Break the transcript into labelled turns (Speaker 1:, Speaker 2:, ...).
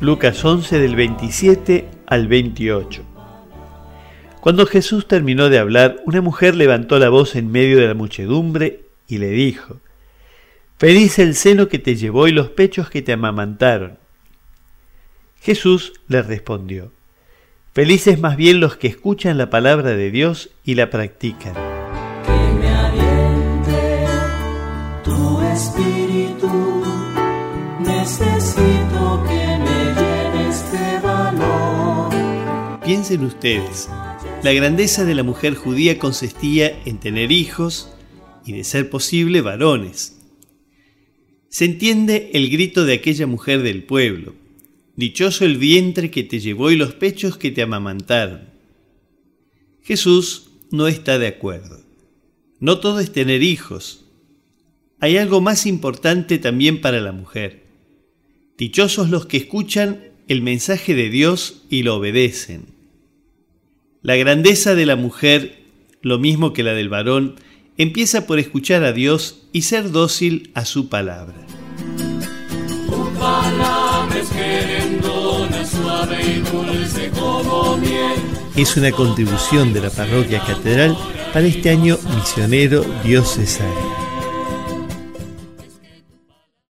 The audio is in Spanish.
Speaker 1: Lucas 11 del 27 al 28. Cuando Jesús terminó de hablar, una mujer levantó la voz en medio de la muchedumbre y le dijo, Feliz el seno que te llevó y los pechos que te amamantaron. Jesús le respondió, Felices más bien los que escuchan la palabra de Dios y la practican.
Speaker 2: Que me tu espíritu,
Speaker 1: Piensen ustedes, la grandeza de la mujer judía consistía en tener hijos y, de ser posible, varones. Se entiende el grito de aquella mujer del pueblo. Dichoso el vientre que te llevó y los pechos que te amamantaron. Jesús no está de acuerdo. No todo es tener hijos. Hay algo más importante también para la mujer. Dichosos los que escuchan el mensaje de Dios y lo obedecen. La grandeza de la mujer, lo mismo que la del varón, empieza por escuchar a Dios y ser dócil a su palabra. Es una contribución de la parroquia catedral para este año misionero diocesano.